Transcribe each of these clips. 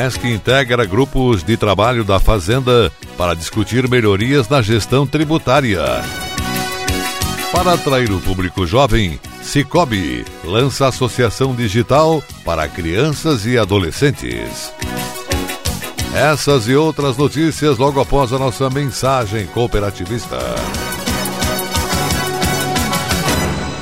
Maesc integra grupos de trabalho da Fazenda para discutir melhorias na gestão tributária. Para atrair o público jovem, Cicobi lança Associação Digital para crianças e adolescentes. Essas e outras notícias logo após a nossa mensagem cooperativista.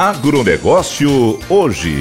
Agronegócio hoje.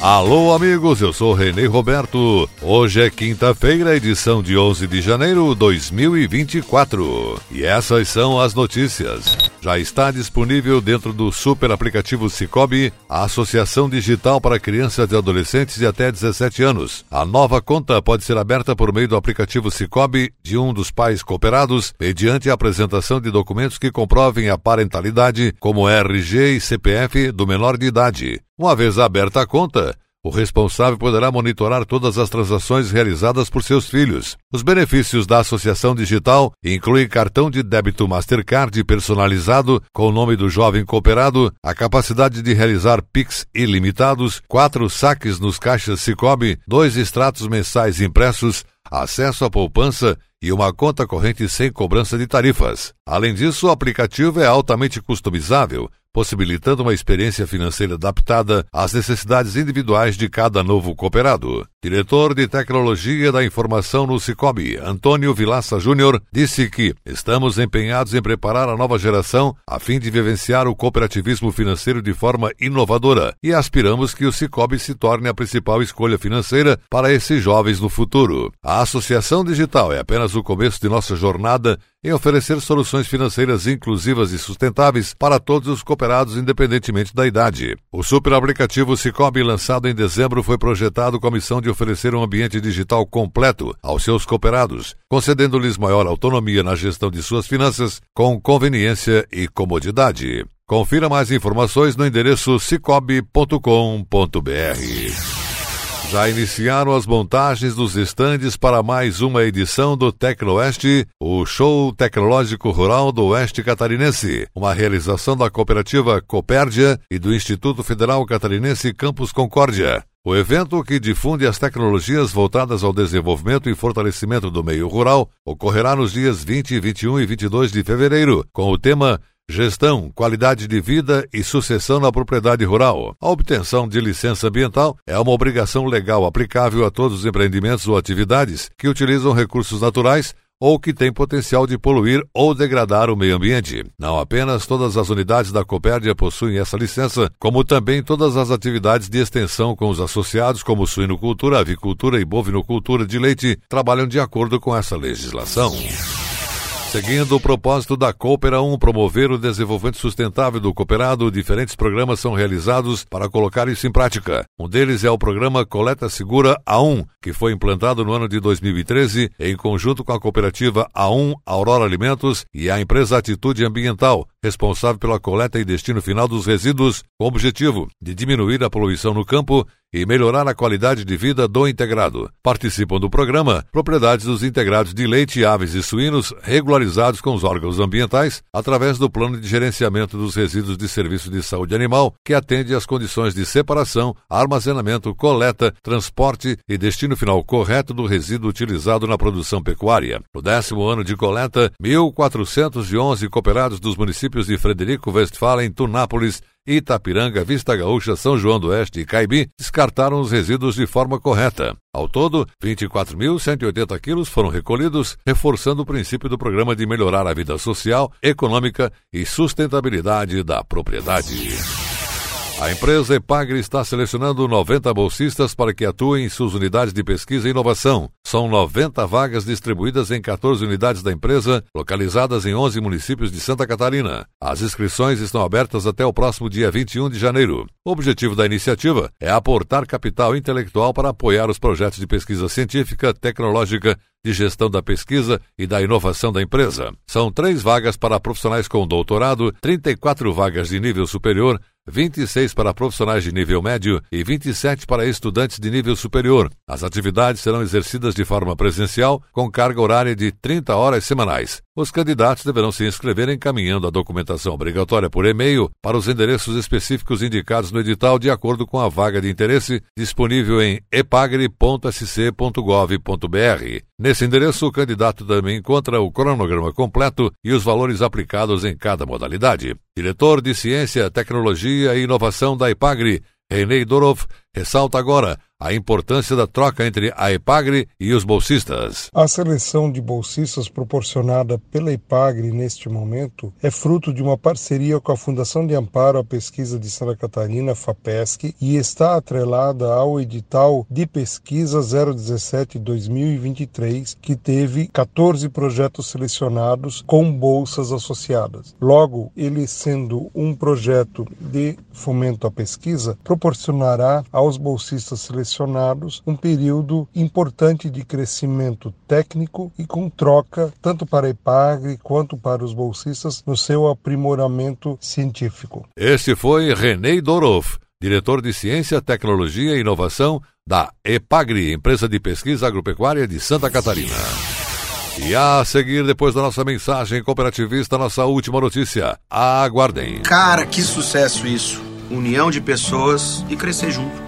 Alô, amigos, eu sou Renê Roberto. Hoje é quinta-feira, edição de 11 de janeiro de 2024. E essas são as notícias. Já está disponível dentro do super aplicativo Cicobi a Associação Digital para Crianças e Adolescentes de até 17 anos. A nova conta pode ser aberta por meio do aplicativo Cicobi de um dos pais cooperados, mediante a apresentação de documentos que comprovem a parentalidade, como RG e CPF do menor de idade. Uma vez aberta a conta, o responsável poderá monitorar todas as transações realizadas por seus filhos. Os benefícios da associação digital incluem cartão de débito Mastercard personalizado com o nome do jovem cooperado, a capacidade de realizar PIX ilimitados, quatro saques nos caixas Cicobi, dois extratos mensais impressos, acesso à poupança e uma conta corrente sem cobrança de tarifas. Além disso, o aplicativo é altamente customizável, possibilitando uma experiência financeira adaptada às necessidades individuais de cada novo cooperado. Diretor de Tecnologia da Informação no Cicobi, Antônio Vilaça Júnior, disse que estamos empenhados em preparar a nova geração a fim de vivenciar o cooperativismo financeiro de forma inovadora e aspiramos que o Cicobi se torne a principal escolha financeira para esses jovens no futuro. A Associação Digital é apenas o começo de nossa jornada em oferecer soluções financeiras inclusivas e sustentáveis para todos os cooperados, independentemente da idade. O super aplicativo Cicobi, lançado em dezembro, foi projetado com a missão de oferecer um ambiente digital completo aos seus cooperados, concedendo-lhes maior autonomia na gestão de suas finanças, com conveniência e comodidade. Confira mais informações no endereço cicobi.com.br. Já iniciaram as montagens dos estandes para mais uma edição do Tecnoeste, o show tecnológico rural do Oeste Catarinense, uma realização da cooperativa Copérdia e do Instituto Federal Catarinense Campus Concórdia. O evento, que difunde as tecnologias voltadas ao desenvolvimento e fortalecimento do meio rural, ocorrerá nos dias 20, 21 e 22 de fevereiro, com o tema Gestão, qualidade de vida e sucessão na propriedade rural. A obtenção de licença ambiental é uma obrigação legal aplicável a todos os empreendimentos ou atividades que utilizam recursos naturais ou que têm potencial de poluir ou degradar o meio ambiente. Não apenas todas as unidades da Copérdia possuem essa licença, como também todas as atividades de extensão com os associados, como suinocultura, avicultura e bovinocultura de leite, trabalham de acordo com essa legislação. Seguindo o propósito da Coopera 1 promover o desenvolvimento sustentável do cooperado, diferentes programas são realizados para colocar isso em prática. Um deles é o programa Coleta Segura A1, que foi implantado no ano de 2013 em conjunto com a cooperativa A1 Aurora Alimentos e a empresa Atitude Ambiental, responsável pela coleta e destino final dos resíduos, com o objetivo de diminuir a poluição no campo e melhorar a qualidade de vida do integrado. Participam do programa propriedades dos integrados de leite, aves e suínos regularizados com os órgãos ambientais através do plano de gerenciamento dos resíduos de serviço de saúde animal, que atende às condições de separação, armazenamento, coleta, transporte e destino final correto do resíduo utilizado na produção pecuária. No décimo ano de coleta, 1.411 cooperados dos municípios de Frederico Westphalen, Tunápolis, Itapiranga, Vista Gaúcha, São João do Oeste e Caibi descartaram os resíduos de forma correta. Ao todo, 24.180 quilos foram recolhidos, reforçando o princípio do programa de melhorar a vida social, econômica e sustentabilidade da propriedade. A empresa Epagre está selecionando 90 bolsistas para que atuem em suas unidades de pesquisa e inovação. São 90 vagas distribuídas em 14 unidades da empresa, localizadas em 11 municípios de Santa Catarina. As inscrições estão abertas até o próximo dia 21 de janeiro. O objetivo da iniciativa é aportar capital intelectual para apoiar os projetos de pesquisa científica, tecnológica, de gestão da pesquisa e da inovação da empresa. São três vagas para profissionais com doutorado, 34 vagas de nível superior, 26 para profissionais de nível médio e 27 para estudantes de nível superior. As atividades serão exercidas de forma presencial, com carga horária de 30 horas semanais. Os candidatos deverão se inscrever encaminhando a documentação obrigatória por e-mail para os endereços específicos indicados no edital de acordo com a vaga de interesse disponível em epagre.sc.gov.br. Nesse endereço, o candidato também encontra o cronograma completo e os valores aplicados em cada modalidade. Diretor de Ciência, Tecnologia e Inovação da Epagre, René Dorov, ressalta agora a importância da troca entre a EPAGRE e os bolsistas. A seleção de bolsistas proporcionada pela EPAGRE neste momento é fruto de uma parceria com a Fundação de Amparo à Pesquisa de Santa Catarina, FAPESC, e está atrelada ao edital de pesquisa 017-2023, que teve 14 projetos selecionados com bolsas associadas. Logo, ele sendo um projeto de fomento à pesquisa, proporcionará aos bolsistas selecionados um período importante de crescimento técnico e com troca tanto para a EPAGRE quanto para os bolsistas no seu aprimoramento científico. Este foi René Dorov, diretor de Ciência, Tecnologia e Inovação da EPAGRE, empresa de pesquisa agropecuária de Santa Catarina. E a seguir, depois da nossa mensagem cooperativista, nossa última notícia. Aguardem. Cara, que sucesso isso! União de pessoas e crescer junto.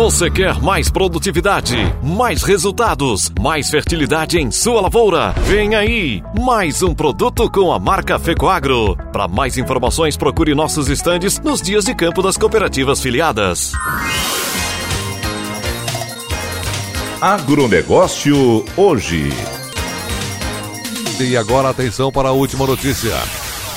você quer mais produtividade, mais resultados, mais fertilidade em sua lavoura? Vem aí, mais um produto com a marca Fecoagro. Para mais informações, procure nossos estandes nos dias de campo das cooperativas filiadas. Agronegócio hoje. E agora atenção para a última notícia.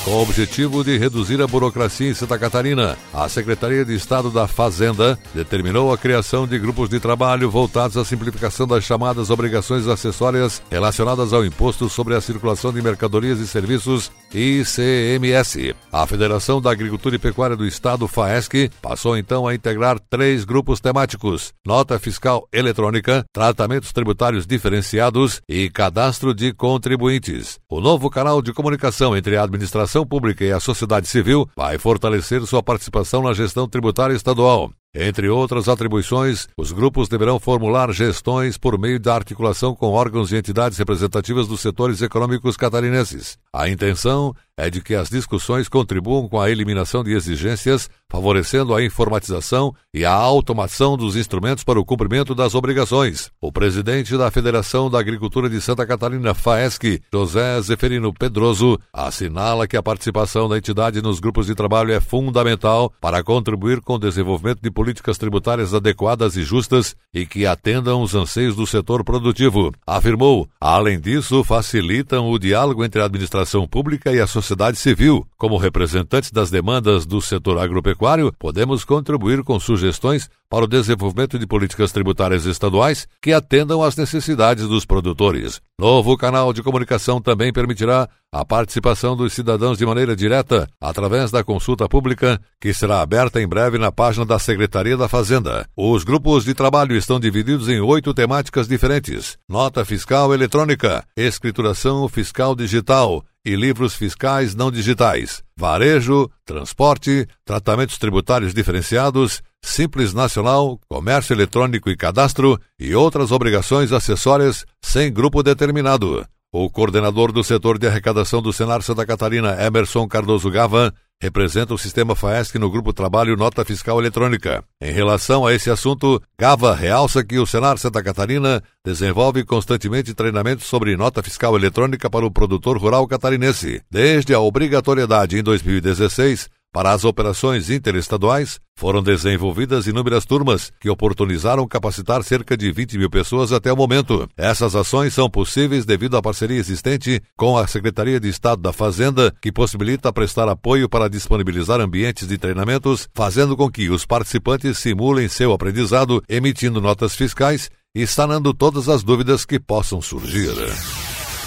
Com o objetivo de reduzir a burocracia em Santa Catarina, a Secretaria de Estado da Fazenda determinou a criação de grupos de trabalho voltados à simplificação das chamadas obrigações acessórias relacionadas ao Imposto sobre a Circulação de Mercadorias e Serviços ICMS. A Federação da Agricultura e Pecuária do Estado, FAESC, passou então a integrar três grupos temáticos: nota fiscal eletrônica, tratamentos tributários diferenciados e cadastro de contribuintes. O novo canal de comunicação entre a administração administração pública e a sociedade civil vai fortalecer sua participação na gestão tributária estadual. Entre outras atribuições, os grupos deverão formular gestões por meio da articulação com órgãos e entidades representativas dos setores econômicos catarinenses. A intenção é de que as discussões contribuam com a eliminação de exigências, favorecendo a informatização e a automação dos instrumentos para o cumprimento das obrigações. O presidente da Federação da Agricultura de Santa Catarina, FAESC, José Zeferino Pedroso, assinala que a participação da entidade nos grupos de trabalho é fundamental para contribuir com o desenvolvimento de políticas tributárias adequadas e justas e que atendam os anseios do setor produtivo. Afirmou, além disso, facilitam o diálogo entre a administração pública e a sociedade civil, Como representantes das demandas do setor agropecuário, podemos contribuir com sugestões para o desenvolvimento de políticas tributárias estaduais que atendam às necessidades dos produtores. Novo canal de comunicação também permitirá a participação dos cidadãos de maneira direta através da consulta pública, que será aberta em breve na página da Secretaria da Fazenda. Os grupos de trabalho estão divididos em oito temáticas diferentes: nota fiscal eletrônica, escrituração fiscal digital, e livros fiscais não digitais, varejo, transporte, tratamentos tributários diferenciados, Simples Nacional, Comércio Eletrônico e Cadastro e outras obrigações acessórias sem grupo determinado. O coordenador do setor de arrecadação do Senar Santa Catarina, Emerson Cardoso Gava, representa o sistema FAESC no Grupo Trabalho Nota Fiscal Eletrônica. Em relação a esse assunto, Gava realça que o Senar Santa Catarina desenvolve constantemente treinamentos sobre nota fiscal eletrônica para o produtor rural catarinense, desde a obrigatoriedade em 2016 para as operações interestaduais, foram desenvolvidas inúmeras turmas que oportunizaram capacitar cerca de 20 mil pessoas até o momento. Essas ações são possíveis devido à parceria existente com a Secretaria de Estado da Fazenda, que possibilita prestar apoio para disponibilizar ambientes de treinamentos, fazendo com que os participantes simulem seu aprendizado, emitindo notas fiscais e sanando todas as dúvidas que possam surgir.